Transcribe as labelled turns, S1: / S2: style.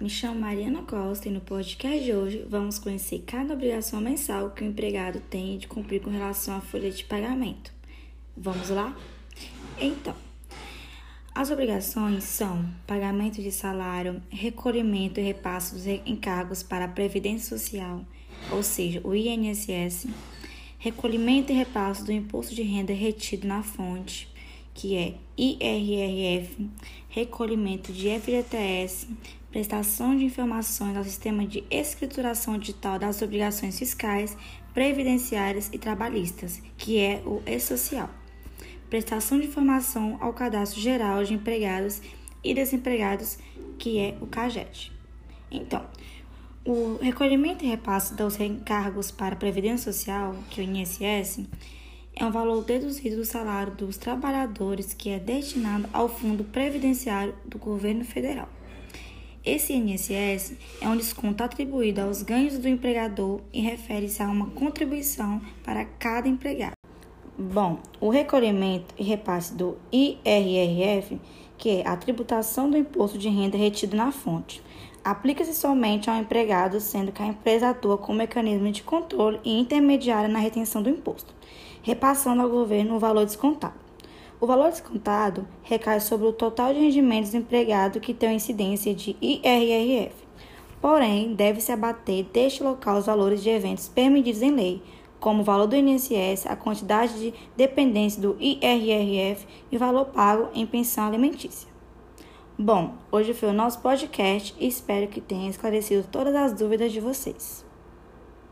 S1: Me chamo Mariana Costa e no podcast de hoje vamos conhecer cada obrigação mensal que o empregado tem de cumprir com relação à folha de pagamento. Vamos lá? Então, as obrigações são pagamento de salário, recolhimento e repasse dos encargos para a Previdência Social, ou seja, o INSS, recolhimento e repasse do imposto de renda retido na fonte, que é IRRF, recolhimento de FGTS, prestação de informações ao sistema de escrituração digital das obrigações fiscais, previdenciárias e trabalhistas, que é o E-Social. Prestação de informação ao Cadastro Geral de Empregados e Desempregados, que é o CAGED. Então, o recolhimento e repasse dos encargos para a Previdência Social, que é o INSS, é um valor deduzido do salário dos trabalhadores que é destinado ao Fundo Previdenciário do Governo Federal. Esse INSS é um desconto atribuído aos ganhos do empregador e refere-se a uma contribuição para cada empregado. Bom, o recolhimento e repasse do IRRF, que é a tributação do imposto de renda retido na fonte, aplica-se somente ao empregado, sendo que a empresa atua como mecanismo de controle e intermediária na retenção do imposto, repassando ao governo o valor descontado. O valor descontado recai sobre o total de rendimentos do empregado que tem incidência de IRRF. Porém, deve-se abater deste local os valores de eventos permitidos em lei, como o valor do INSS, a quantidade de dependência do IRRF e o valor pago em pensão alimentícia. Bom, hoje foi o nosso podcast e espero que tenha esclarecido todas as dúvidas de vocês.